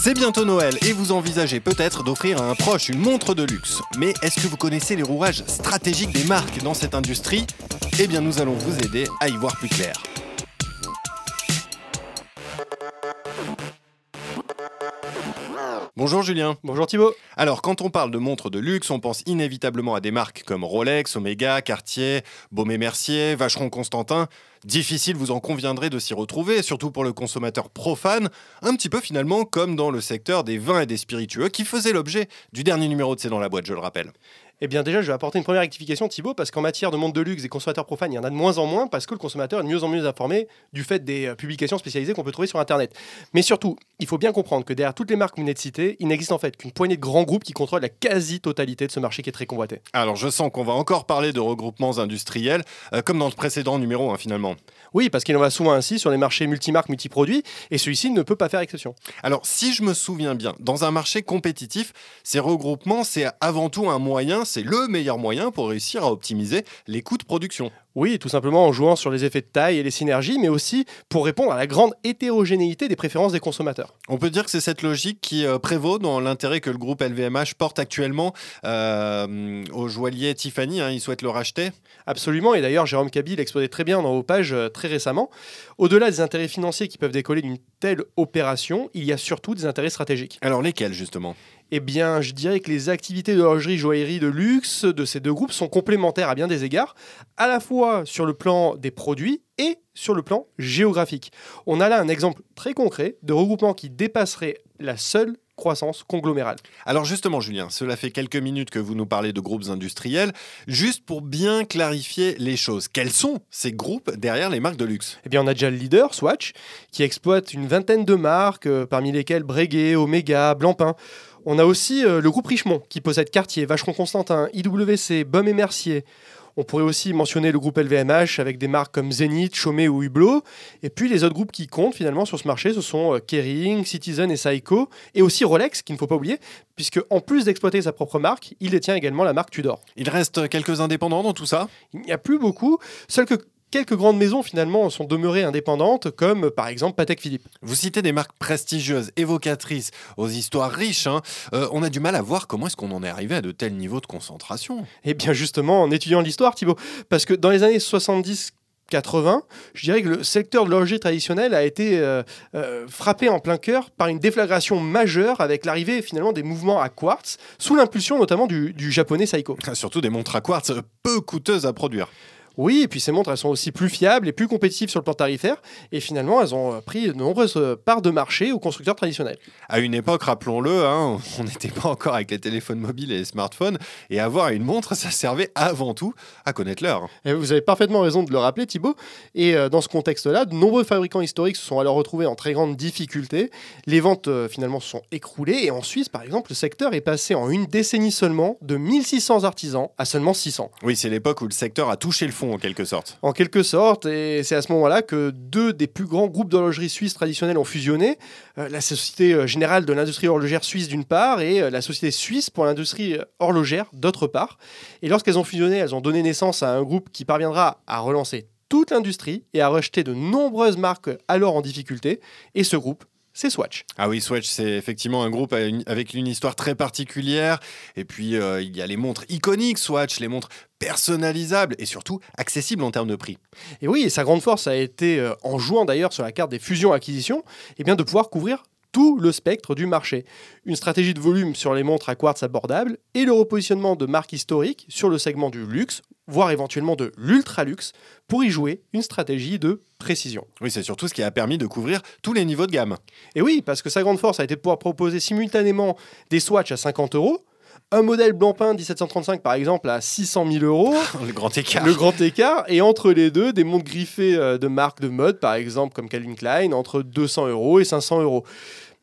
C'est bientôt Noël et vous envisagez peut-être d'offrir à un proche une montre de luxe. Mais est-ce que vous connaissez les rouages stratégiques des marques dans cette industrie? Eh bien nous allons vous aider à y voir plus clair. Bonjour Julien. Bonjour Thibaut. Alors, quand on parle de montres de luxe, on pense inévitablement à des marques comme Rolex, Omega, Cartier, Baume Mercier, Vacheron Constantin. Difficile, vous en conviendrez, de s'y retrouver, surtout pour le consommateur profane, un petit peu finalement comme dans le secteur des vins et des spiritueux, qui faisait l'objet du dernier numéro de C'est dans la boîte, je le rappelle. Eh bien déjà, je vais apporter une première rectification, Thibaut, parce qu'en matière de monde de luxe et consommateurs profanes, il y en a de moins en moins, parce que le consommateur est de mieux en mieux informé du fait des euh, publications spécialisées qu'on peut trouver sur Internet. Mais surtout, il faut bien comprendre que derrière toutes les marques que vous venez de citer, il n'existe en fait qu'une poignée de grands groupes qui contrôlent la quasi-totalité de ce marché qui est très convoité. Alors je sens qu'on va encore parler de regroupements industriels, euh, comme dans le précédent numéro, hein, finalement. Oui, parce qu'il en va souvent ainsi sur les marchés multimarques, multiproduits, et celui-ci ne peut pas faire exception. Alors, si je me souviens bien, dans un marché compétitif, ces regroupements, c'est avant tout un moyen, c'est le meilleur moyen pour réussir à optimiser les coûts de production. Oui, tout simplement en jouant sur les effets de taille et les synergies, mais aussi pour répondre à la grande hétérogénéité des préférences des consommateurs. On peut dire que c'est cette logique qui euh, prévaut dans l'intérêt que le groupe LVMH porte actuellement euh, au joaillier Tiffany. Hein, il souhaite le racheter. Absolument, et d'ailleurs Jérôme Cabi l'exposait très bien dans vos pages euh, très récemment. Au-delà des intérêts financiers qui peuvent décoller d'une telle opération, il y a surtout des intérêts stratégiques. Alors lesquels justement? Eh bien, je dirais que les activités d'horlogerie, joaillerie, de luxe de ces deux groupes sont complémentaires à bien des égards, à la fois sur le plan des produits et sur le plan géographique. On a là un exemple très concret de regroupement qui dépasserait la seule croissance conglomérale. Alors justement, Julien, cela fait quelques minutes que vous nous parlez de groupes industriels. Juste pour bien clarifier les choses, quels sont ces groupes derrière les marques de luxe? Eh bien, on a déjà le leader, Swatch, qui exploite une vingtaine de marques, euh, parmi lesquelles Breguet, Omega, Blancpain. On a aussi euh, le groupe Richemont, qui possède Cartier, Vacheron Constantin, IWC, Bum et Mercier. On pourrait aussi mentionner le groupe LVMH avec des marques comme Zenith, Chaumet ou Hublot. Et puis les autres groupes qui comptent finalement sur ce marché, ce sont euh, Kering, Citizen et Seiko. Et aussi Rolex, qu'il ne faut pas oublier, puisque en plus d'exploiter sa propre marque, il détient également la marque Tudor. Il reste quelques indépendants dans tout ça? Il n'y a plus beaucoup. Seuls que quelques grandes maisons finalement sont demeurées indépendantes, comme par exemple Patek Philippe. Vous citez des marques prestigieuses, évocatrices, aux histoires riches. Hein. Euh, on a du mal à voir comment est-ce qu'on en est arrivé à de tels niveaux de concentration. Eh bien justement, en étudiant l'histoire, Thibaut, parce que dans les années 70, 80, je dirais que le secteur de l'horlogerie traditionnel a été euh, euh, frappé en plein cœur par une déflagration majeure avec l'arrivée finalement des mouvements à quartz, sous l'impulsion notamment du, du japonais Seiko. Surtout des montres à quartz peu coûteuses à produire. Oui, et puis ces montres, elles sont aussi plus fiables et plus compétitives sur le plan tarifaire. Et finalement, elles ont euh, pris de nombreuses euh, parts de marché aux constructeurs traditionnels. À une époque, rappelons-le, hein, on n'était pas encore avec les téléphones mobiles et les smartphones. Et avoir une montre, ça servait avant tout à connaître l'heure. Vous avez parfaitement raison de le rappeler, Thibaut. Et euh, dans ce contexte-là, de nombreux fabricants historiques se sont alors retrouvés en très grande difficulté. Les ventes, finalement, se sont écroulées. Et en Suisse, par exemple, le secteur est passé en une décennie seulement de 1600 artisans à seulement 600. Oui, c'est l'époque où le secteur a touché le fond, en quelque sorte. En quelque sorte, et c'est à ce moment-là que deux des plus grands groupes d'horlogerie suisse traditionnels ont fusionné. Euh, la Société euh, Générale de l'Industrie Horlogère Suisse d'une part et euh, la Société Suisse pour l'Industrie Horlogère d'autre part. Et lorsqu'elles ont fusionné, elles ont donné naissance à un groupe qui parviendra à relancer toute l'industrie et à rejeter de nombreuses marques alors en difficulté. Et ce groupe, c'est Swatch. Ah oui, Swatch, c'est effectivement un groupe avec une histoire très particulière. Et puis, euh, il y a les montres iconiques Swatch, les montres personnalisables et surtout accessibles en termes de prix. Et oui, et sa grande force a été, euh, en jouant d'ailleurs sur la carte des fusions-acquisitions, eh bien de pouvoir couvrir tout le spectre du marché. Une stratégie de volume sur les montres à quartz abordables et le repositionnement de marques historiques sur le segment du luxe, voire éventuellement de l'ultra-luxe, pour y jouer une stratégie de précision. Oui, c'est surtout ce qui a permis de couvrir tous les niveaux de gamme. Et oui, parce que sa grande force a été de pouvoir proposer simultanément des swatchs à 50 euros, un modèle Blancpain 1735 par exemple à 600 000 euros. le grand écart. Le grand écart. Et entre les deux, des montres griffées euh, de marques de mode, par exemple comme Calvin Klein, entre 200 euros et 500 euros.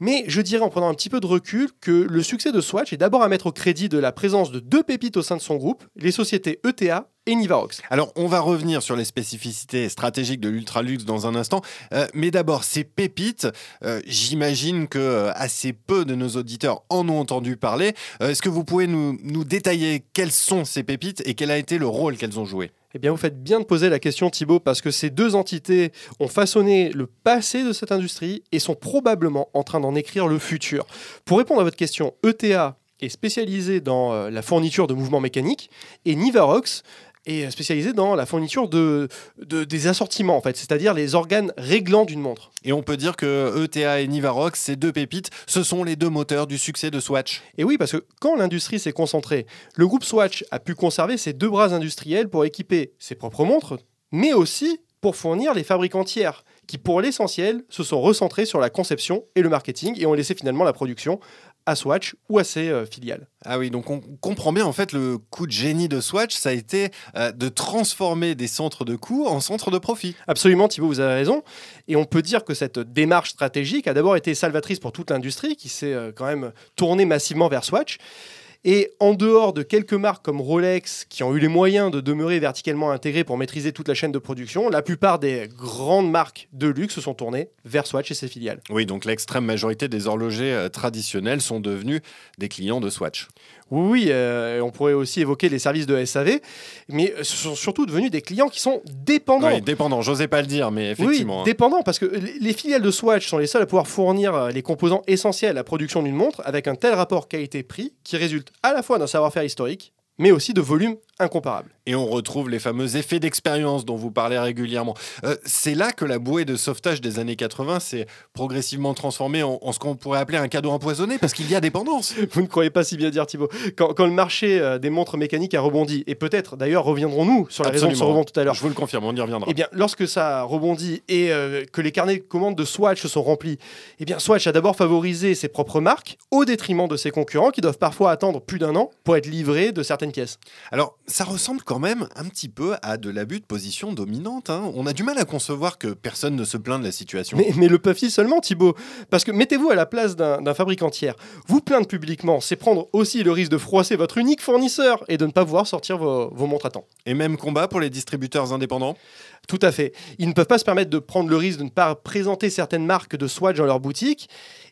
Mais je dirais en prenant un petit peu de recul que le succès de Swatch est d'abord à mettre au crédit de la présence de deux pépites au sein de son groupe, les sociétés ETA et Nivarox. Alors, on va revenir sur les spécificités stratégiques de l'ultra-luxe dans un instant. Euh, mais d'abord, ces pépites, euh, j'imagine que euh, assez peu de nos auditeurs en ont entendu parler. Est-ce que vous pouvez nous, nous détailler quelles sont ces pépites et quel a été le rôle qu'elles ont joué? Eh bien, vous faites bien de poser la question, Thibaut, parce que ces deux entités ont façonné le passé de cette industrie et sont probablement en train d'en écrire le futur. Pour répondre à votre question, ETA est spécialisé dans euh, la fourniture de mouvements mécaniques et Nivarox est spécialisé dans la fourniture de, de- des assortiments, en fait, c'est-à-dire les organes réglants d'une montre. Et on peut dire que ETA et Nivarox, ces deux pépites, ce sont les deux moteurs du succès de Swatch. Et oui, parce que quand l'industrie s'est concentrée, le groupe Swatch a pu conserver ses deux bras industriels pour équiper ses propres montres, mais aussi pour fournir les fabricants tiers, qui pour l'essentiel se sont recentrés sur la conception et le marketing et ont laissé finalement la production à Swatch ou à ses euh, filiales. Ah oui, donc on comprend bien en fait le coup de génie de Swatch, ça a été euh, de transformer des centres de coûts en centres de profit. Absolument, Thibaut, vous avez raison. Et on peut dire que cette démarche stratégique a d'abord été salvatrice pour toute l'industrie, qui s'est euh, quand même tournée massivement vers Swatch. Et en dehors de quelques marques comme Rolex, qui ont eu les moyens de demeurer verticalement intégrées pour maîtriser toute la chaîne de production, la plupart des grandes marques de luxe se sont tournées vers Swatch et ses filiales. Oui, donc l'extrême majorité des horlogers euh, traditionnels sont devenus des clients de Swatch. Oui, oui, euh, on pourrait aussi évoquer les services de SAV, mais ce sont surtout devenus des clients qui sont dépendants. Oui, dépendant, j'osais pas le dire, mais effectivement. Oui, hein. dépendant, parce que les les filiales de Swatch sont les seules à pouvoir fournir euh, les composants essentiels à la production d'une montre avec un tel rapport qualité-prix qui résulte à la fois d'un savoir-faire historique, mais aussi de volume incomparable. Et on retrouve les fameux effets d'expérience dont vous parlez régulièrement. Euh, c'est là que la bouée de sauvetage des années 80 s'est progressivement transformée en, en ce qu'on pourrait appeler un cadeau empoisonné, parce qu'il y a dépendance. Vous ne croyez pas si bien dire, Thibaut. Quand, quand le marché euh, des montres mécaniques a rebondi, et peut-être d'ailleurs reviendrons-nous sur la raison de ce Absolument. rebond tout à l'heure, Je vous le confirme, on y reviendra. Eh bien, lorsque ça rebondit et euh, que les carnets de commandes de Swatch se sont remplis, eh bien, Swatch a d'abord favorisé ses propres marques au détriment de ses concurrents qui doivent parfois attendre plus d'un an pour être livrés de certaines pièces. Alors, ça ressemble quand même un petit peu à de l'abus de position dominante. hein. On a du mal à concevoir que personne ne se plaint de la situation. Mais, mais le peuvent-ils seulement, Thibaut Parce que mettez-vous à la place d'un d'un fabricant tiers. Vous plaindre publiquement, c'est prendre aussi le risque de froisser votre unique fournisseur et de ne pas pouvoir sortir vos, vos montres à temps. Et même combat pour les distributeurs indépendants? Tout à fait. Ils ne peuvent pas se permettre de prendre le risque de ne pas présenter certaines marques de Swatch dans leur boutique.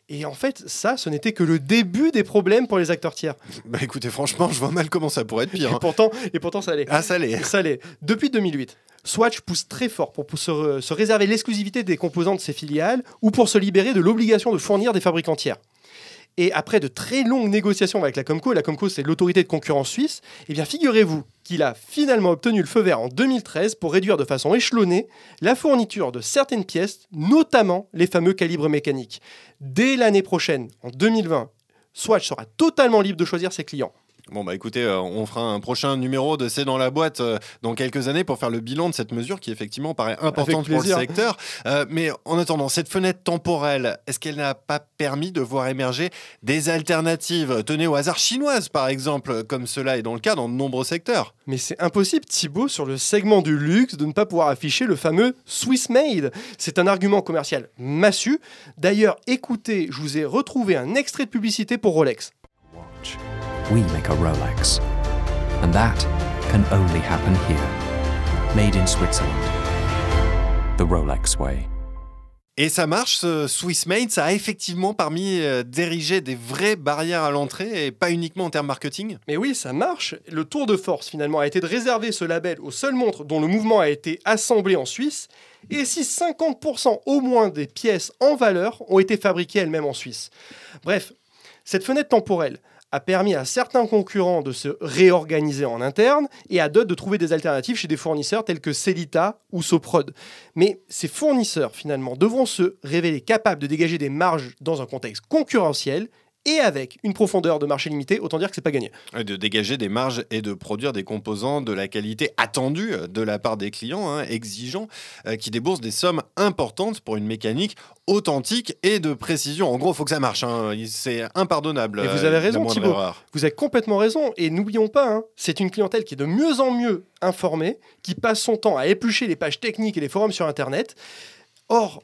Et en fait, ça, ce n'était que le début des problèmes pour les acteurs tiers. Bah écoutez, franchement, je vois mal comment ça pourrait être pire. Et hein. pourtant, et pourtant, ça allait. Ah, ça l'est. Ça l'est. Depuis 2008, Swatch pousse très fort pour, se, se réserver l'exclusivité des composants de ses filiales ou pour se libérer de l'obligation de fournir des fabricants tiers. Et après de très longues négociations avec la Comco, la Comco c'est l'autorité de concurrence suisse, eh bien figurez-vous qu'il a finalement obtenu le feu vert en 2013 pour réduire de façon échelonnée la fourniture de certaines pièces, notamment les fameux calibres mécaniques. Dès l'année prochaine, en 2020, Swatch sera totalement libre de choisir ses clients. Bon, bah écoutez, euh, on fera un prochain numéro de C'est dans la boîte euh, dans quelques années pour faire le bilan de cette mesure qui, effectivement, paraît importante pour le secteur. Euh, mais en attendant, cette fenêtre temporelle, est-ce qu'elle n'a pas permis de voir émerger des alternatives? Tenez au hasard chinoises, par exemple, comme cela est dans le cas dans de nombreux secteurs. Mais c'est impossible, Thibaut, sur le segment du luxe, de ne pas pouvoir afficher le fameux Swiss Made. C'est un argument commercial massu. D'ailleurs, écoutez, je vous ai retrouvé un extrait de publicité pour Rolex. We make a Rolex. And that can only happen here. Made in Switzerland. The Rolex way. Et ça marche, ce Swiss Made, ça a effectivement permis euh, d'ériger des vraies barrières à l'entrée et pas uniquement en termes marketing. Mais oui, ça marche. Le tour de force, finalement, a été de réserver ce label aux seules montres dont le mouvement a été assemblé en Suisse. Et si 50% au moins des pièces en valeur ont été fabriquées elles-mêmes en Suisse. Bref, cette fenêtre temporelle a permis à certains concurrents de se réorganiser en interne et à d'autres de trouver des alternatives chez des fournisseurs tels que Celita ou Soprod. Mais ces fournisseurs, finalement, devront se révéler capables de dégager des marges dans un contexte concurrentiel et avec une profondeur de marché limitée, autant dire que c'est pas gagné. Et de dégager des marges et de produire des composants de la qualité attendue de la part des clients, hein, exigeants, euh, qui déboursent des sommes importantes pour une mécanique authentique et de précision. En gros, il faut que ça marche. hein. C'est impardonnable. Et vous euh, avez raison, erreur. Vous avez complètement raison. Et n'oublions pas, hein, c'est une clientèle qui est de mieux en mieux informée, qui passe son temps à éplucher les pages techniques et les forums sur Internet. Or,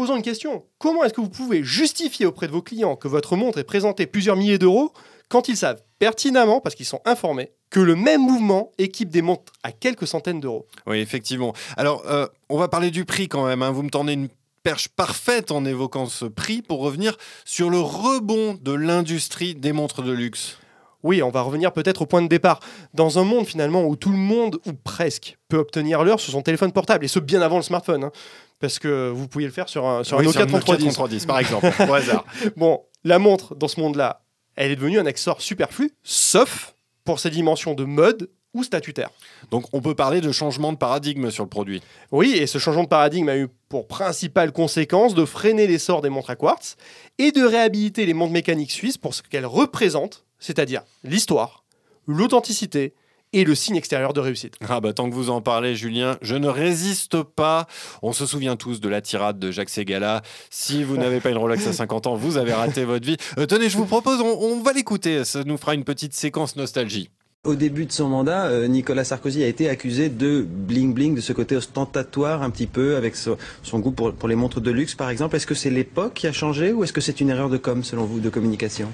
posons une question. Comment est-ce que vous pouvez justifier auprès de vos clients que votre montre est présentée plusieurs milliers d'euros quand ils savent pertinemment, parce qu'ils sont informés, que le même mouvement équipe des montres à quelques centaines d'euros? Oui, effectivement. Alors, euh, on va parler du prix quand même. hein. Vous me tendez une perche parfaite en évoquant ce prix pour revenir sur le rebond de l'industrie des montres de luxe. Oui, on va revenir peut-être au point de départ. Dans un monde finalement où tout le monde, ou presque, peut obtenir l'heure sur son téléphone portable, et ce bien avant le smartphone, hein, parce que vous pouviez le faire sur un, sur Oui, Nokia un 3310. 3310, par exemple, au hasard. Bon, la montre, dans ce monde-là, elle est devenue un accessoire superflu, sauf pour ses dimensions de mode ou statutaire. Donc on peut parler de changement de paradigme sur le produit. Oui, et ce changement de paradigme a eu pour principale conséquence de freiner l'essor des montres à quartz et de réhabiliter les montres mécaniques suisses pour ce qu'elles représentent, c'est-à-dire l'histoire, l'authenticité et le signe extérieur de réussite. Ah bah tant que vous en parlez, Julien, je ne résiste pas. On se souvient tous de la tirade de Jacques Segala. Si vous n'avez pas une Rolex à 50 ans, vous avez raté votre vie. Euh, tenez, je vous propose, on, on va l'écouter. Ça nous fera une petite séquence nostalgie. Au début de son mandat, euh, Nicolas Sarkozy a été accusé de bling-bling, de ce côté ostentatoire un petit peu, avec so- son goût pour, pour les montres de luxe par exemple. Est-ce que c'est l'époque qui a changé ou est-ce que c'est une erreur de com selon vous, de communication?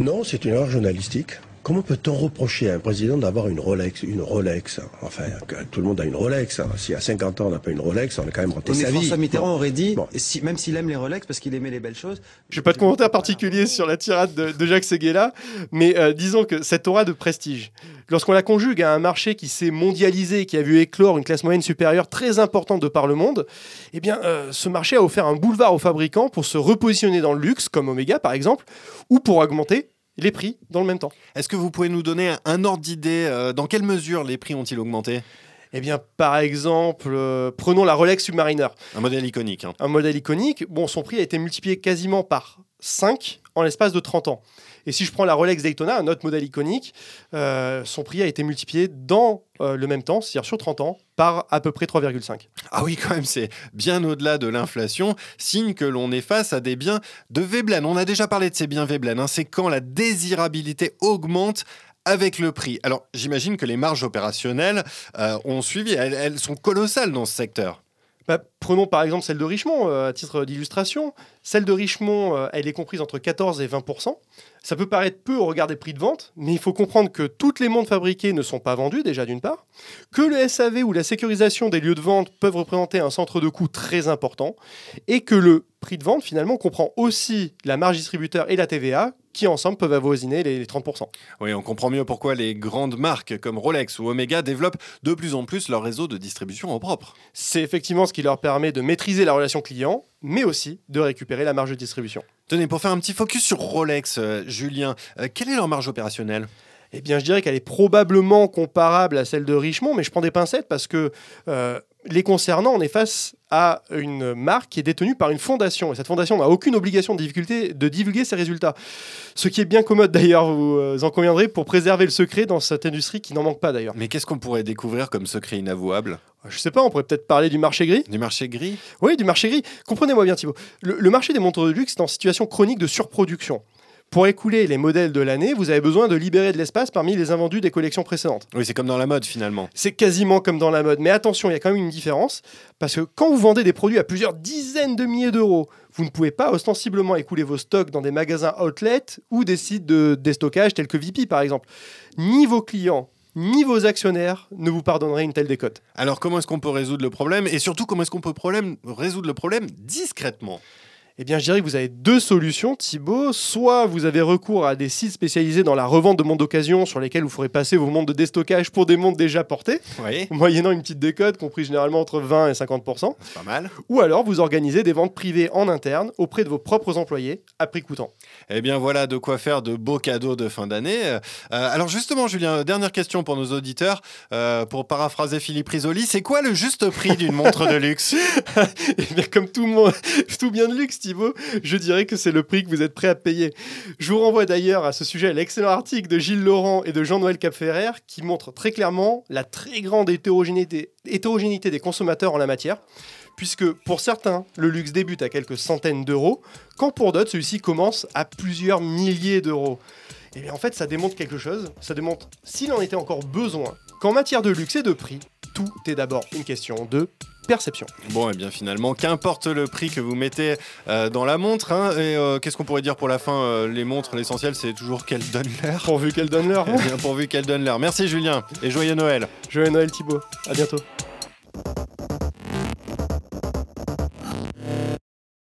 Non, c'est une erreur journalistique. Comment peut-on reprocher à un président d'avoir une Rolex Une Rolex, enfin, que tout le monde a une Rolex. hein. Si à 50 ans on n'a pas une Rolex, on a quand même raté sa vie. François Mitterrand Bon. aurait dit, Bon. si, même s'il aime les Rolex parce qu'il aimait les belles choses, Je n'ai pas de commentaire particulier sur la tirade de, de Jacques Seguela, mais euh, disons que cette aura de prestige, lorsqu'on la conjugue à un marché qui s'est mondialisé, qui a vu éclore une classe moyenne supérieure très importante de par le monde, eh bien, euh, ce marché a offert un boulevard aux fabricants pour se repositionner dans le luxe, comme Omega par exemple, ou pour augmenter les prix dans le même temps. Est-ce que vous pouvez nous donner un, ordre d'idée euh, Dans quelle mesure les prix ont-ils augmenté? Eh bien, par exemple, euh, prenons la Rolex Submariner, Un modèle iconique. hein. un modèle iconique. Bon, son prix a été multiplié quasiment par 5 en l'espace de 30 ans. Et si je prends la Rolex Daytona, un autre modèle iconique, euh, son prix a été multiplié dans euh, le même temps, c'est-à-dire sur 30 ans, par à peu près 3,5. Ah oui, quand même, c'est bien au-delà de l'inflation, signe que l'on est face à des biens de Veblen. On a déjà parlé de ces biens Veblen. hein. C'est quand la désirabilité augmente avec le prix. Alors, j'imagine que les marges opérationnelles euh, ont suivi. Elles, elles sont colossales dans ce secteur. Bah, prenons par exemple celle de Richemont, euh, à titre d'illustration. Celle de Richemont, euh, elle est comprise entre 14 et 20% Ça peut paraître peu au regard des prix de vente, mais il faut comprendre que toutes les montres fabriquées ne sont pas vendues, déjà d'une part, que le SAV ou la sécurisation des lieux de vente peuvent représenter un centre de coût très important, et que le prix de vente, finalement, comprend aussi la marge distributeur et la TVA, qui ensemble peuvent avoisiner les les 30 Oui, on comprend mieux pourquoi les grandes marques comme Rolex ou Omega développent de plus en plus leur réseau de distribution en propre. C'est effectivement ce qui leur permet de maîtriser la relation client, mais aussi de récupérer la marge de distribution. Tenez, pour faire un petit focus sur Rolex, euh, Julien, euh, quelle est leur marge opérationnelle? Eh bien, je dirais qu'elle est probablement comparable à celle de Richemont, mais je prends des pincettes parce que euh, les concernant, on est face à une marque qui est détenue par une fondation. Et cette fondation n'a aucune obligation de, difficulté- de divulguer ses résultats. Ce qui est bien commode d'ailleurs, vous euh, en conviendrez, pour préserver le secret dans cette industrie qui n'en manque pas d'ailleurs. Mais qu'est-ce qu'on pourrait découvrir comme secret inavouable? Je sais pas, on pourrait peut-être parler du marché gris Du marché gris? Oui, du marché gris. Comprenez-moi bien, Thibaut. Le, le marché des montres de luxe est en situation chronique de surproduction. Pour écouler les modèles de l'année, vous avez besoin de libérer de l'espace parmi les invendus des collections précédentes. Oui, c'est comme dans la mode finalement. C'est quasiment comme dans la mode. Mais attention, il y a quand même une différence. Parce que quand vous vendez des produits à plusieurs dizaines de milliers d'euros, vous ne pouvez pas ostensiblement écouler vos stocks dans des magasins outlet ou des sites de déstockage tels que VP par exemple. Ni vos clients, ni vos actionnaires ne vous pardonneraient une telle décote. Alors comment est-ce qu'on peut résoudre le problème? Et surtout, comment est-ce qu'on peut problème, résoudre le problème discrètement? Eh bien, je dirais que vous avez deux solutions, Thibaut. Soit vous avez recours à des sites spécialisés dans la revente de montres d'occasion sur lesquels vous ferez passer vos montres de déstockage pour des montres déjà portées, Oui, moyennant une petite décote comprise généralement entre 20 et 50 c'est pas mal. Ou alors vous organisez des ventes privées en interne auprès de vos propres employés à prix coûtant. Eh bien voilà de quoi faire de beaux cadeaux de fin d'année. Euh, alors justement, Julien, dernière question pour nos auditeurs. Euh, pour paraphraser Philippe Risoli, c'est quoi le juste prix d'une montre de luxe? Et bien comme tout, tout bien de luxe, Je dirais que c'est le prix que vous êtes prêt à payer. Je vous renvoie d'ailleurs à ce sujet à l'excellent article de Gilles Laurent et de Jean-Noël Capferrer qui montre très clairement la très grande hétérogénéité, hétérogénéité des consommateurs en la matière. Puisque pour certains, le luxe débute à quelques centaines d'euros, quand pour d'autres, celui-ci commence à plusieurs milliers d'euros. Et bien en fait, ça démontre quelque chose. Ça démontre, s'il en était encore besoin, qu'en matière de luxe et de prix, tout est d'abord une question de perception. Bon, et bien finalement, qu'importe le prix que vous mettez euh, dans la montre. hein, et euh, qu'est-ce qu'on pourrait dire pour la fin Euh, Les montres, l'essentiel, c'est toujours qu'elles donnent l'heure. Pourvu qu'elle donne l'heure. Eh bien pourvu qu'elles donnent l'heure. Merci Julien et joyeux Noël. Joyeux Noël Thibaut. À bientôt.